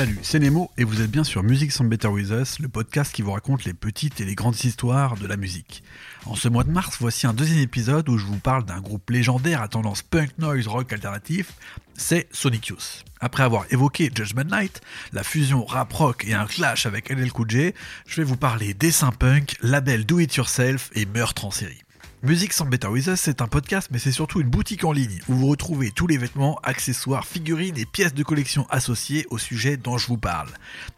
Salut, c'est Nemo et vous êtes bien sur Music Sound Better With Us, le podcast qui vous raconte les petites et les grandes histoires de la musique. En ce mois de mars, voici un deuxième épisode où je vous parle d'un groupe légendaire à tendance punk noise rock alternatif, c'est Sonic Youth. Après avoir évoqué Judgment Night, la fusion rap rock et un clash avec LL Cool je vais vous parler dessin punk, label do it yourself et meurtre en série. Music Sound Better With Us, c'est un podcast, mais c'est surtout une boutique en ligne où vous retrouvez tous les vêtements, accessoires, figurines et pièces de collection associées au sujet dont je vous parle.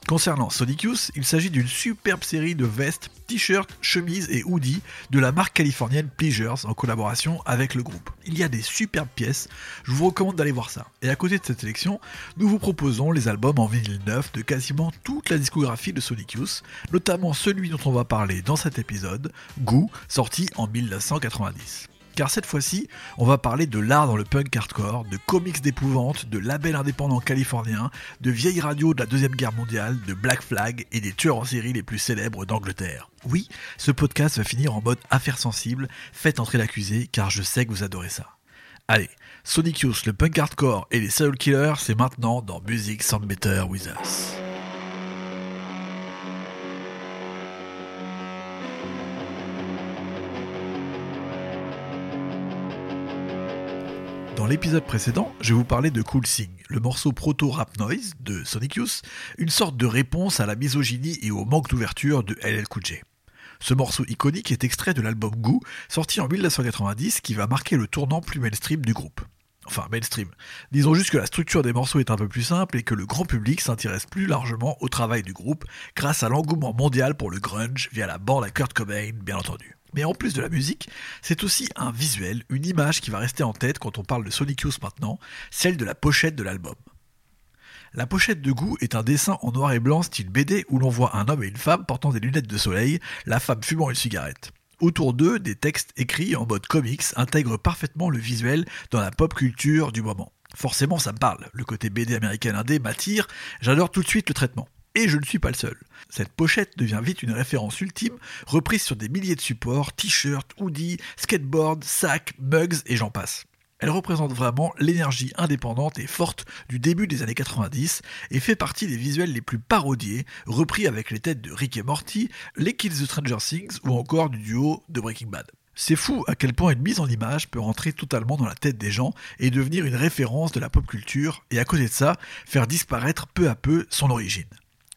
Concernant Sonic Youth, il s'agit d'une superbe série de vestes, t-shirts, chemises et hoodies de la marque californienne Pleasures en collaboration avec le groupe. Il y a des superbes pièces, je vous recommande d'aller voir ça. Et à côté de cette sélection, nous vous proposons les albums en vinyle neuf de quasiment toute la discographie de Sonic Youth, notamment celui dont on va parler dans cet épisode, Goo, sorti en 1900. Car cette fois-ci, on va parler de l'art dans le punk hardcore, de comics d'épouvante, de labels indépendants californiens, de vieilles radios de la Deuxième Guerre mondiale, de Black Flag et des tueurs en série les plus célèbres d'Angleterre. Oui, ce podcast va finir en mode affaire sensible, faites entrer l'accusé car je sais que vous adorez ça. Allez, Sonic Youth, le punk hardcore et les serial killers, c'est maintenant dans Music Sound Better With Us. Dans l'épisode précédent, je vous parler de Cool Sing, le morceau proto-rap noise de Sonic Youth, une sorte de réponse à la misogynie et au manque d'ouverture de LL Cool. Ce morceau iconique est extrait de l'album Goo, sorti en 1990, qui va marquer le tournant plus mainstream du groupe. Enfin, mainstream. Disons juste que la structure des morceaux est un peu plus simple et que le grand public s'intéresse plus largement au travail du groupe grâce à l'engouement mondial pour le grunge via la bande à Kurt Cobain, bien entendu. Mais en plus de la musique, c'est aussi un visuel, une image qui va rester en tête quand on parle de Sonic Youth maintenant, celle de la pochette de l'album. La pochette de goût est un dessin en noir et blanc style BD où l'on voit un homme et une femme portant des lunettes de soleil, la femme fumant une cigarette. Autour d'eux, des textes écrits en mode comics intègrent parfaitement le visuel dans la pop culture du moment. Forcément, ça me parle. Le côté BD américain indé m'attire, j'adore tout de suite le traitement. Et je ne suis pas le seul. Cette pochette devient vite une référence ultime, reprise sur des milliers de supports, t-shirts, hoodies, skateboards, sacs, mugs et j'en passe. Elle représente vraiment l'énergie indépendante et forte du début des années 90 et fait partie des visuels les plus parodiés, repris avec les têtes de Rick et Morty, les Kids de Stranger Things ou encore du duo de Breaking Bad. C'est fou à quel point une mise en image peut rentrer totalement dans la tête des gens et devenir une référence de la pop culture et à côté de ça, faire disparaître peu à peu son origine.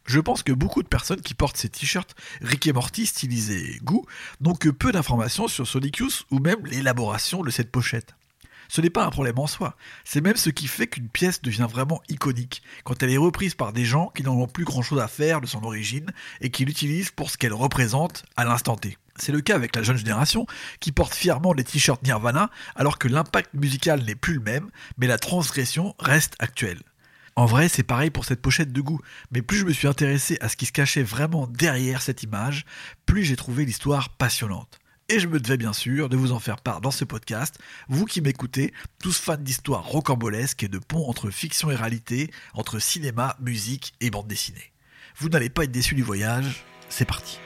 Je pense que beaucoup de personnes qui portent ces t-shirts Rick et Morty stylisés goût n'ont que peu d'informations sur Sonic Youth ou même l'élaboration de cette pochette. Ce n'est pas un problème en soi, c'est même ce qui fait qu'une pièce devient vraiment iconique, quand elle est reprise par des gens qui n'en ont plus grand chose à faire de son origine et qui l'utilisent pour ce qu'elle représente à l'instant T. C'est le cas avec la jeune génération qui porte fièrement les t-shirts Nirvana alors que l'impact musical n'est plus le même, mais la transgression reste actuelle. En vrai, c'est pareil pour cette pochette de goût, mais plus je me suis intéressé à ce qui se cachait vraiment derrière cette image, plus j'ai trouvé l'histoire passionnante. Et je me devais bien sûr de vous en faire part dans ce podcast, vous qui m'écoutez, tous fans d'histoires rocambolesques et de ponts entre fiction et réalité, entre cinéma, musique et bande dessinée. Vous n'allez pas être déçus du voyage, c'est parti.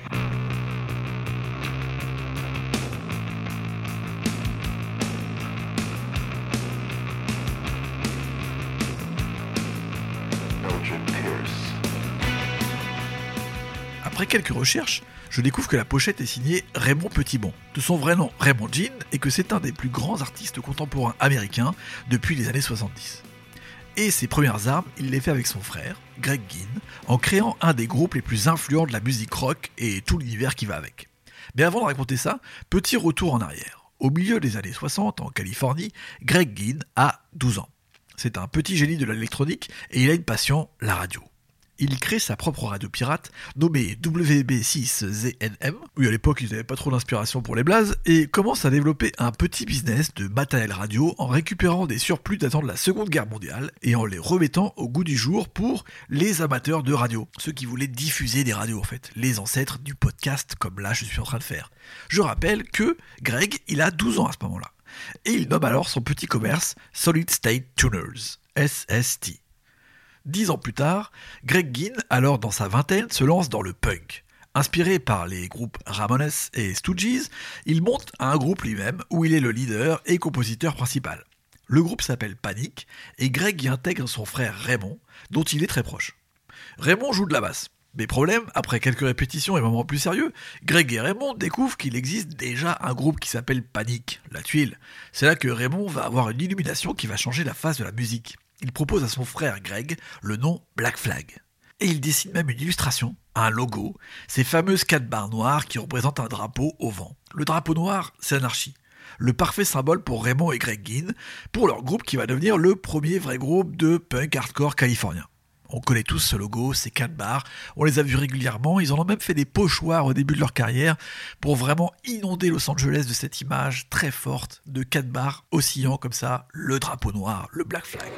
Après quelques recherches, je découvre que la pochette est signée Raymond Petitbon, de son vrai nom Raymond Jean, et que c'est un des plus grands artistes contemporains américains depuis les années 70. Et ses premières armes, il les fait avec son frère, Greg Ginn, en créant un des groupes les plus influents de la musique rock et tout l'univers qui va avec. Mais avant de raconter ça, petit retour en arrière. Au milieu des années 60, en Californie, Greg Ginn a 12 ans. C'est un petit génie de l'électronique et il a une passion, la radio il crée sa propre radio pirate nommée WB6ZNM, où à l'époque ils n'avaient pas trop d'inspiration pour les blazes, et commence à développer un petit business de matériel radio en récupérant des surplus datant de la Seconde Guerre mondiale et en les remettant au goût du jour pour les amateurs de radio, ceux qui voulaient diffuser des radios en fait, les ancêtres du podcast comme là je suis en train de faire. Je rappelle que Greg, il a 12 ans à ce moment-là. Et il nomme alors son petit commerce Solid State Tuners, SST. Dix ans plus tard, Greg Ginn, alors dans sa vingtaine, se lance dans le punk. Inspiré par les groupes Ramones et Stooges, il monte un groupe lui-même où il est le leader et compositeur principal. Le groupe s'appelle Panic et Greg y intègre son frère Raymond, dont il est très proche. Raymond joue de la basse. Mais problème, après quelques répétitions et moments plus sérieux, Greg et Raymond découvrent qu'il existe déjà un groupe qui s'appelle Panic, la tuile. C'est là que Raymond va avoir une illumination qui va changer la face de la musique. Il propose à son frère Greg le nom Black Flag. Et il dessine même une illustration, un logo, ces fameuses quatre barres noires qui représentent un drapeau au vent. Le drapeau noir, c'est anarchie. Le parfait symbole pour Raymond et Greg Ginn, pour leur groupe qui va devenir le premier vrai groupe de punk hardcore californien. On connaît tous ce logo, ces quatre barres, on les a vus régulièrement, ils en ont même fait des pochoirs au début de leur carrière pour vraiment inonder Los Angeles de cette image très forte de quatre barres oscillant comme ça, le drapeau noir, le black flag.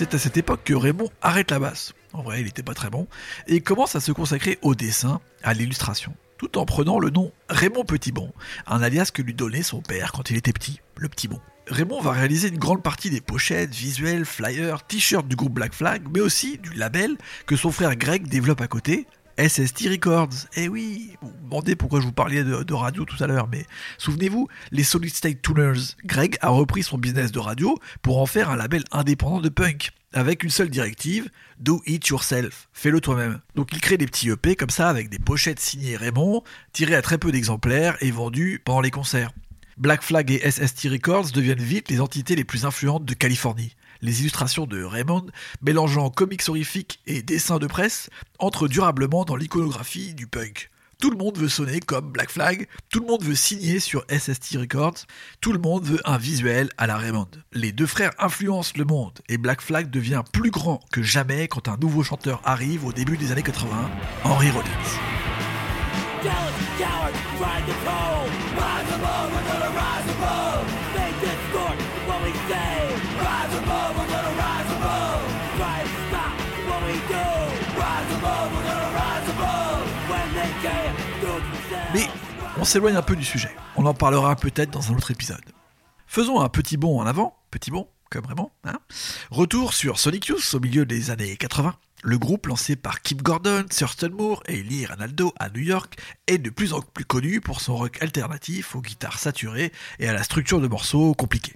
C'est à cette époque que Raymond arrête la basse. En vrai, il n'était pas très bon. Et commence à se consacrer au dessin, à l'illustration, tout en prenant le nom Raymond Petitbon, un alias que lui donnait son père quand il était petit, le Petit Bon. Raymond va réaliser une grande partie des pochettes, visuels, flyers, t-shirts du groupe Black Flag, mais aussi du label que son frère Greg développe à côté, SST Records. Eh oui, vous vous demandez pourquoi je vous parlais de, radio tout à l'heure, mais souvenez-vous, les Solid State Tuners. Greg a repris son business de radio pour en faire un label indépendant de punk, avec une seule directive, do it yourself, fais-le toi-même. Donc il crée des petits EP comme ça, avec des pochettes signées Raymond, tirées à très peu d'exemplaires et vendues pendant les concerts. Black Flag et SST Records deviennent vite les entités les plus influentes de Californie les illustrations de Raymond, mélangeant comics horrifiques et dessins de presse, entrent durablement dans l'iconographie du punk. Tout le monde veut sonner comme Black Flag, tout le monde veut signer sur SST Records, tout le monde veut un visuel à la Raymond. Les deux frères influencent le monde et Black Flag devient plus grand que jamais quand un nouveau chanteur arrive au début des années 80, Henry Rollins. On s'éloigne un peu du sujet. On en parlera peut-être dans un autre épisode. Faisons un petit bond en avant, petit bond, comme vraiment. Hein Retour sur Sonic Youth au milieu des années 80. Le groupe lancé par Kip Gordon, Thurston Moore et Lee Ranaldo à New York est de plus en plus connu pour son rock alternatif aux guitares saturées et à la structure de morceaux compliqués.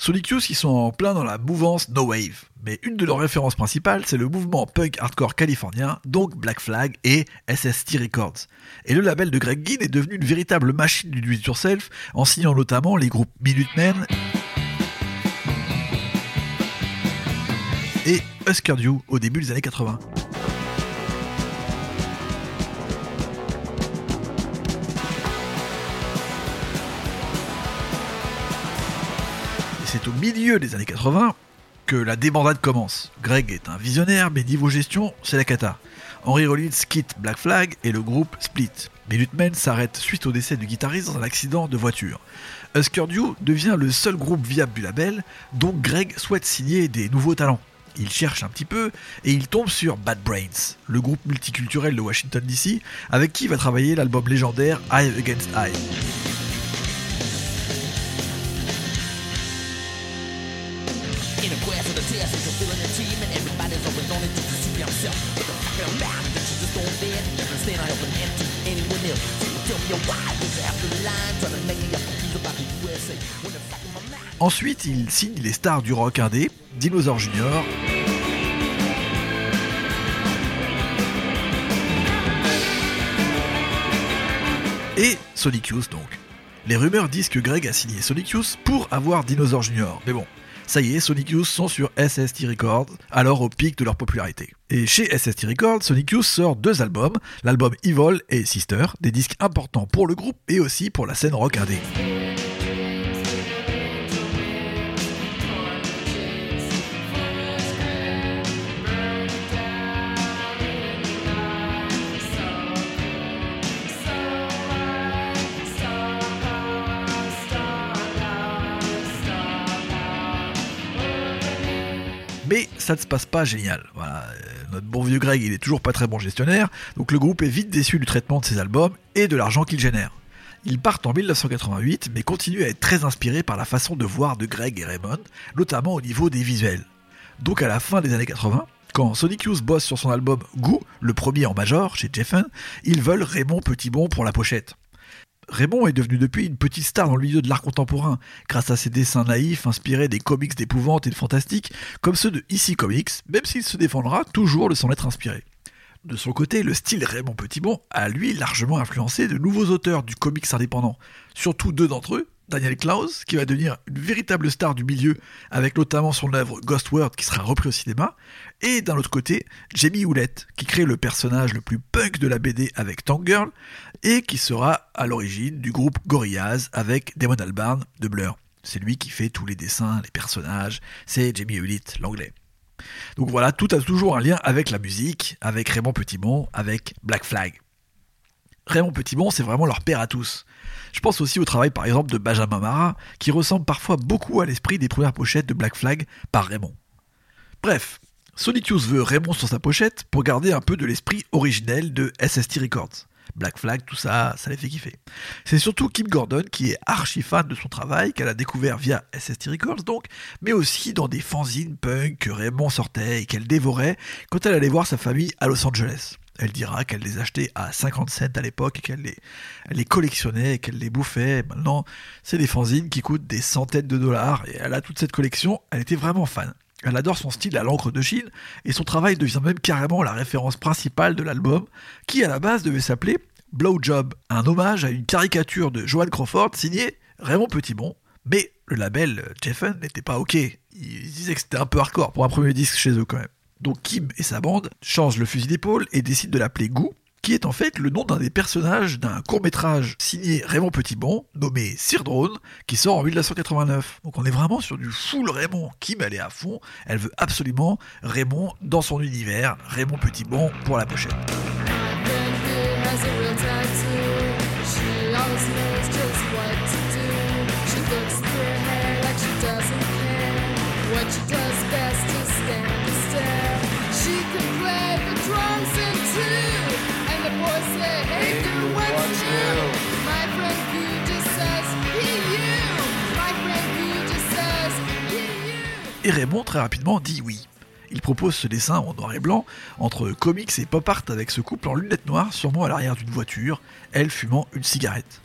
Sonic Youth, ils sont en plein dans la mouvance No Wave, mais une de leurs références principales, c'est le mouvement punk hardcore californien, donc Black Flag et SST Records. Et le label de Greg Ginn est devenu une véritable machine du do-it-yourself, en signant notamment les groupes Minutemen et Husker Du au début des années 80. C'est au milieu des années 80 que la débandade commence. Greg est un visionnaire, mais niveau gestion, c'est la cata. Henry Rollins quitte Black Flag et le groupe split. Minutemen s'arrête suite au décès du guitariste dans un accident de voiture. Husker devient le seul groupe viable du label, donc Greg souhaite signer des nouveaux talents. Il cherche un petit peu et il tombe sur Bad Brains, le groupe multiculturel de Washington DC, avec qui va travailler l'album légendaire Eye Against Eye. Ensuite, il signe les stars du rock indé, Dinosaur Junior. Et Sonic donc. Les rumeurs disent que Greg a signé Sonic pour avoir Dinosaur Junior. Mais bon, ça y est, Sonic Youth sont sur SST Records, alors au pic de leur popularité. Et chez SST Records, Sonic Youth sort deux albums, l'album Evil et Sister, des disques importants pour le groupe et aussi pour la scène rock indé. Ça ne se passe pas génial. Euh, notre bon vieux Greg, il est toujours pas très bon gestionnaire, donc le groupe est vite déçu du traitement de ses albums et de l'argent qu'il génère. Ils partent en 1988, mais continuent à être très inspirés par la façon de voir de Greg et Raymond, notamment au niveau des visuels. Donc à la fin des années 80, quand Sonic Youth bosse sur son album Goo, le premier en major chez Jeffen, ils veulent Raymond Petitbon pour la pochette. Raymond est devenu depuis une petite star dans le milieu de l'art contemporain, grâce à ses dessins naïfs inspirés des comics d'épouvante et de fantastique, comme ceux de Ici Comics, même s'il se défendra toujours de s'en être inspiré. De son côté, le style Raymond Petitbon a lui largement influencé de nouveaux auteurs du comics indépendant, surtout deux d'entre eux, Daniel Klaus, qui va devenir une véritable star du milieu, avec notamment son œuvre Ghost World qui sera repris au cinéma, et d'un autre côté, Jamie Hewlett, qui crée le personnage le plus punk de la BD avec Tank Girl, et qui sera à l'origine du groupe Gorillaz avec Damon Albarn de Blur. C'est lui qui fait tous les dessins, les personnages, c'est Jamie Hewlett, l'anglais. Donc voilà, tout a toujours un lien avec la musique, avec Raymond Petitbon, avec Black Flag. Raymond Petitbon, c'est vraiment leur père à tous. Je pense aussi au travail par exemple de Benjamin Marat, qui ressemble parfois beaucoup à l'esprit des premières pochettes de Black Flag par Raymond. Bref, Youth veut Raymond sur sa pochette pour garder un peu de l'esprit originel de SST Records. Black Flag, tout ça, ça les fait kiffer. C'est surtout Kim Gordon qui est archi fan de son travail, qu'elle a découvert via SST Records donc, mais aussi dans des fanzines punk que Raymond sortait et qu'elle dévorait quand elle allait voir sa famille à Los Angeles. Elle dira qu'elle les achetait à 50 cents à l'époque et qu'elle les, collectionnait qu'elle les bouffait. Maintenant, c'est des fanzines qui coûtent des centaines de dollars et elle a toute cette collection. Elle était vraiment fan. Elle adore son style à l'encre de Chine et son travail devient même carrément la référence principale de l'album qui à la base devait s'appeler Blowjob, un hommage à une caricature de Joan Crawford signée Raymond Petitbon. Mais le label Jeffen n'était pas ok. Ils disaient que c'était un peu hardcore pour un premier disque chez eux quand même. Donc Kim et sa bande changent le fusil d'épaule et décident de l'appeler Goo, qui est en fait le nom d'un des personnages d'un court-métrage signé Raymond Petitbon, nommé Sir Drone, qui sort en 1989. Donc on est vraiment sur du full Raymond. Kim, elle est à fond, elle veut absolument Raymond dans son univers, Raymond Petitbon pour la pochette. Très rapidement dit oui. Il propose ce dessin en noir et blanc entre comics et pop art avec ce couple en lunettes noires sûrement à l'arrière d'une voiture, elle fumant une cigarette.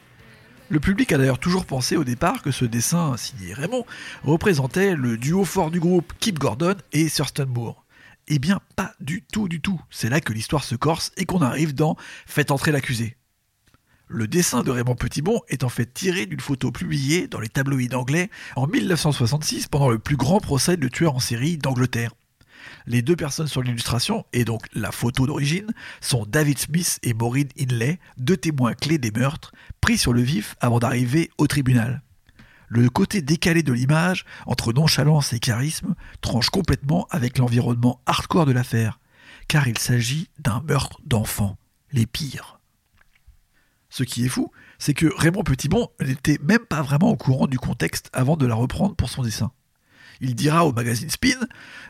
Le public a d'ailleurs toujours pensé au départ que ce dessin signé Raymond représentait le duo fort du groupe Kip Gordon et Thurston Moore. Eh bien pas du tout du tout, c'est là que l'histoire se corse et qu'on arrive dans Faites entrer l'accusé. Le dessin de Raymond Petitbon est en fait tiré d'une photo publiée dans les tabloïds anglais en 1966 pendant le plus grand procès de tueurs en série d'Angleterre. Les deux personnes sur l'illustration, et donc la photo d'origine, sont David Smith et Maureen Inley, deux témoins clés des meurtres, pris sur le vif avant d'arriver au tribunal. Le côté décalé de l'image, entre nonchalance et charisme, tranche complètement avec l'environnement hardcore de l'affaire, car il s'agit d'un meurtre d'enfants, les pires. Ce qui est fou, c'est que Raymond Petitbon n'était même pas vraiment au courant du contexte avant de la reprendre pour son dessin. Il dira au magazine Spin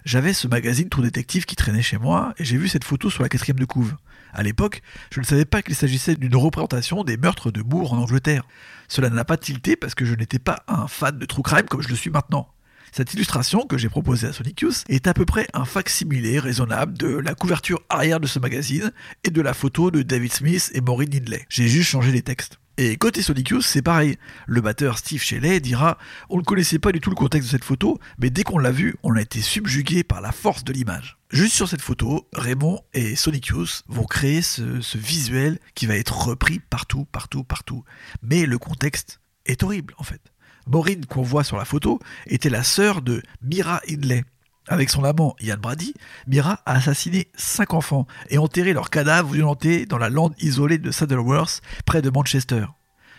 J'avais ce magazine Tour Détective qui traînait chez moi et j'ai vu cette photo sur la quatrième de couve. À l'époque, je ne savais pas qu'il s'agissait d'une représentation des meurtres de Moore en Angleterre. Cela n'a pas tilté parce que je n'étais pas un fan de true crime comme je le suis maintenant. Cette illustration que j'ai proposée à Sonic Youth est à peu près un facsimilé raisonnable de la couverture arrière de ce magazine et de la photo de David Smith et Maureen Lindley. J'ai juste changé les textes. Et côté Sonic Youth, c'est pareil. Le batteur Steve Shelley dira On ne connaissait pas du tout le contexte de cette photo, mais dès qu'on l'a vu, on a été subjugué par la force de l'image. Juste sur cette photo, Raymond et Sonic vont créer ce visuel qui va être repris partout, partout, partout. Mais le contexte est horrible en fait. Maureen qu'on voit sur la photo était la sœur de Mira Hindley. Avec son amant Ian Brady, Mira a assassiné cinq enfants et enterré leurs cadavres violentés dans la lande isolée de Saddleworth, près de Manchester.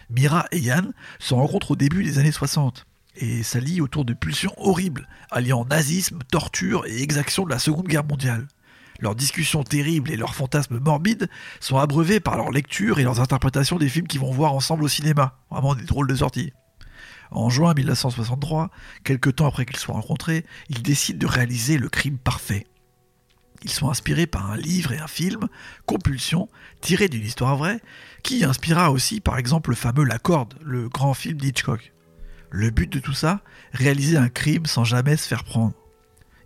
Mira et Ian se rencontrent au début des années 60 et s'allient autour de pulsions horribles, alliant nazisme, torture et exaction de la Seconde Guerre mondiale. Leurs discussions terribles et leurs fantasmes morbides sont abreuvés par leur lecture et leurs interprétations des films qu'ils vont voir ensemble au cinéma. Vraiment des drôles de sorties. En juin 1963, quelque temps après qu'ils soient rencontrés, ils décident de réaliser le crime parfait. Ils sont inspirés par un livre et un film, Compulsion, tiré d'une histoire vraie, qui inspira aussi par exemple le fameux La Corde, le grand film d'Hitchcock. Le but de tout ça, réaliser un crime sans jamais se faire prendre.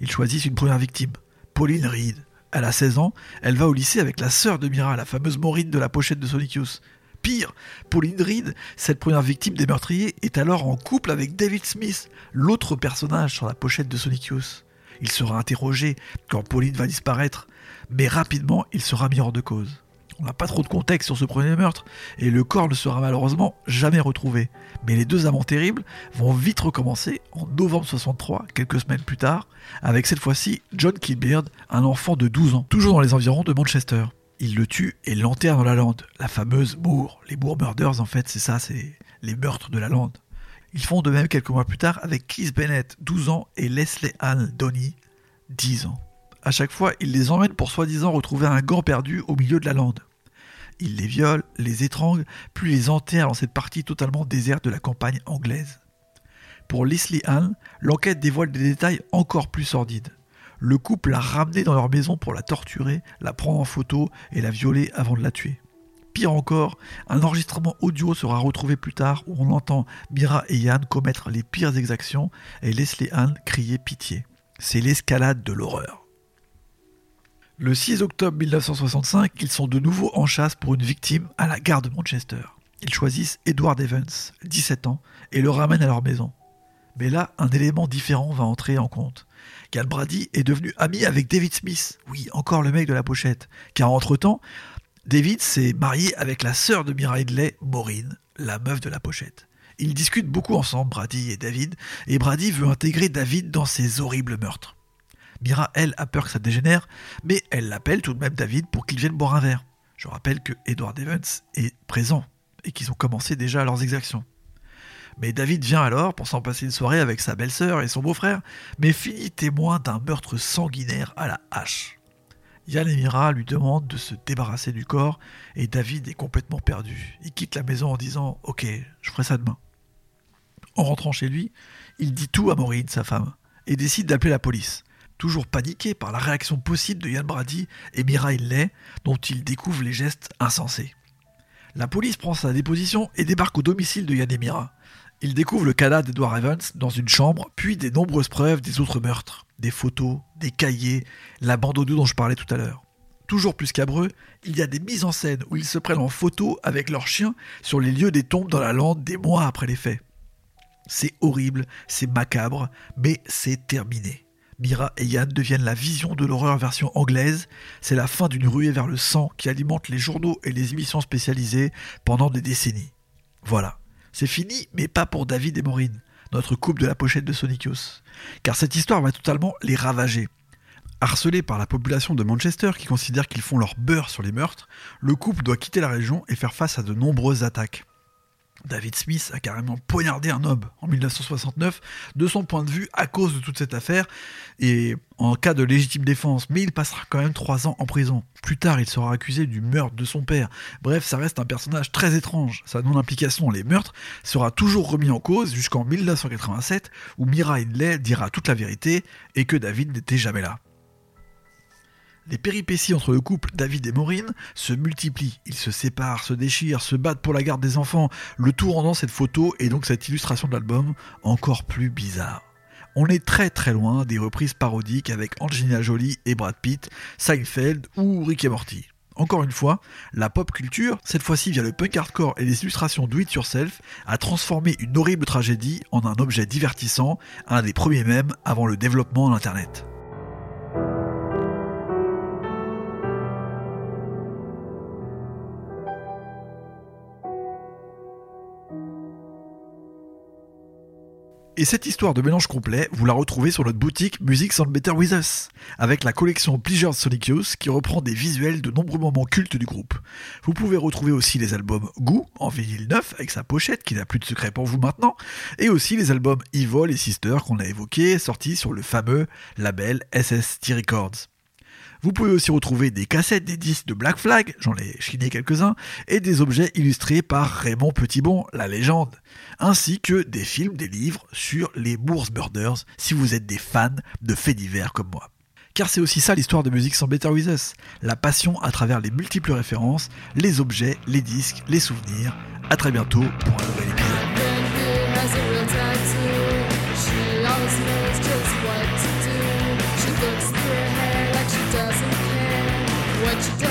Ils choisissent une première victime, Pauline Reed. Elle a 16 ans, elle va au lycée avec la sœur de Mira, la fameuse Maureen de la pochette de Sonic Youth. Pire, Pauline Reed, cette première victime des meurtriers, est alors en couple avec David Smith, l'autre personnage sur la pochette de Sonic Youth. Il sera interrogé quand Pauline va disparaître, mais rapidement il sera mis hors de cause. On n'a pas trop de contexte sur ce premier meurtre, et le corps ne sera malheureusement jamais retrouvé. Mais les deux amants terribles vont vite recommencer en novembre 63, quelques semaines plus tard, avec cette fois-ci John Kilbeard, un enfant de 12 ans, toujours dans les environs de Manchester. Il le tue et l'enterre dans la lande, la fameuse Moore. Les Moore Murders, en fait, c'est ça, c'est les meurtres de la lande. Ils font de même quelques mois plus tard avec Keith Bennett, 12 ans, et Leslie Ann Donny, 10 ans. À chaque fois, ils les emmènent pour soi-disant retrouver un gant perdu au milieu de la lande. Ils les violent, les étranglent, puis les enterrent dans cette partie totalement déserte de la campagne anglaise. Pour Leslie Ann, l'enquête dévoile des détails encore plus sordides. Le couple l'a ramenée dans leur maison pour la torturer, la prendre en photo et la violer avant de la tuer. Pire encore, un enregistrement audio sera retrouvé plus tard où on entend Mira et Yann commettre les pires exactions et Leslie Ann crier pitié. C'est l'escalade de l'horreur. Le 6 octobre 1965, ils sont de nouveau en chasse pour une victime à la gare de Manchester. Ils choisissent Edward Evans, 17 ans, et le ramènent à leur maison. Mais là, un élément différent va entrer en compte. Cal Brady est devenu ami avec David Smith, oui, encore le mec de la pochette, car entre-temps, David s'est marié avec la sœur de Mira Headley, Maureen, la meuf de la pochette. Ils discutent beaucoup ensemble, Brady et David, et Brady veut intégrer David dans ses horribles meurtres. Mira, elle, a peur que ça dégénère, mais elle l'appelle tout de même David pour qu'il vienne boire un verre. Je rappelle que Edward Evans est présent et qu'ils ont commencé déjà leurs exactions. Mais David vient alors pour s'en passer une soirée avec sa belle-sœur et son beau-frère, mais finit témoin d'un meurtre sanguinaire à la hache. Yann et Mira lui demandent de se débarrasser du corps et David est complètement perdu. Il quitte la maison en disant Ok, je ferai ça demain. En rentrant chez lui, il dit tout à Maureen, sa femme, et décide d'appeler la police toujours paniqué par la réaction possible de Yann Brady et Mira Lay, dont il découvre les gestes insensés. La police prend sa déposition et débarque au domicile de Yann et Mira. Il découvre le cadavre d'Edward Evans dans une chambre, puis des nombreuses preuves des autres meurtres, des photos, des cahiers, la bande audio dont je parlais tout à l'heure. Toujours plus cabreux, il y a des mises en scène où ils se prennent en photo avec leurs chiens sur les lieux des tombes dans la lande des mois après les faits. C'est horrible, c'est macabre, mais c'est terminé. Mira et Yann deviennent la vision de l'horreur version anglaise. C'est la fin d'une ruée vers le sang qui alimente les journaux et les émissions spécialisées pendant des décennies. Voilà. C'est fini, mais pas pour David et Maureen, notre couple de la pochette de Sonic. Car cette histoire va totalement les ravager. Harcelé par la population de Manchester qui considère qu'ils font leur beurre sur les meurtres, le couple doit quitter la région et faire face à de nombreuses attaques. David Smith a carrément poignardé un homme en 1969 de son point de vue à cause de toute cette affaire et en cas de légitime défense, mais il passera quand même trois ans en prison. Plus tard, il sera accusé du meurtre de son père. Bref, ça reste un personnage très étrange. Sa non-implication les meurtres sera toujours remis en cause jusqu'en 1987 où Mira Hindley dira toute la vérité et que David n'était jamais là. Les péripéties entre le couple David et Maureen se multiplient. Ils se séparent, se déchirent, se battent pour la garde des enfants, le tout rendant cette photo et donc cette illustration de l'album encore plus bizarre. On est très très loin des reprises parodiques avec Angelina Jolie et Brad Pitt, Seinfeld ou Rick et Morty. Encore une fois, la pop culture, cette fois-ci via le punk hardcore et les illustrations do it yourself, a transformé une horrible tragédie en un objet divertissant, un des premiers même avant le développement d'Internet. Et cette histoire de mélange complet, vous la retrouvez sur notre boutique Music Sound Better With Us, avec la collection Pleasure Sonic Youth qui reprend des visuels de nombreux moments cultes du groupe. Vous pouvez retrouver aussi les albums Goo en vinyle neuf avec sa pochette qui n'a plus de secret pour vous maintenant, et aussi les albums Evil et Sister qu'on a évoqués, sortis sur le fameux label SST Records. Vous pouvez aussi retrouver des cassettes, des disques de Black Flag, j'en ai chiné quelques-uns, et des objets illustrés par Raymond Petitbon, la légende, ainsi que des films, des livres sur les Moors Murders, si vous êtes des fans de faits divers comme moi. Car c'est aussi ça l'histoire de musique sans Better With Us, la passion à travers les multiples références, les objets, les disques, les souvenirs. A très bientôt pour un nouvel épisode. what you do.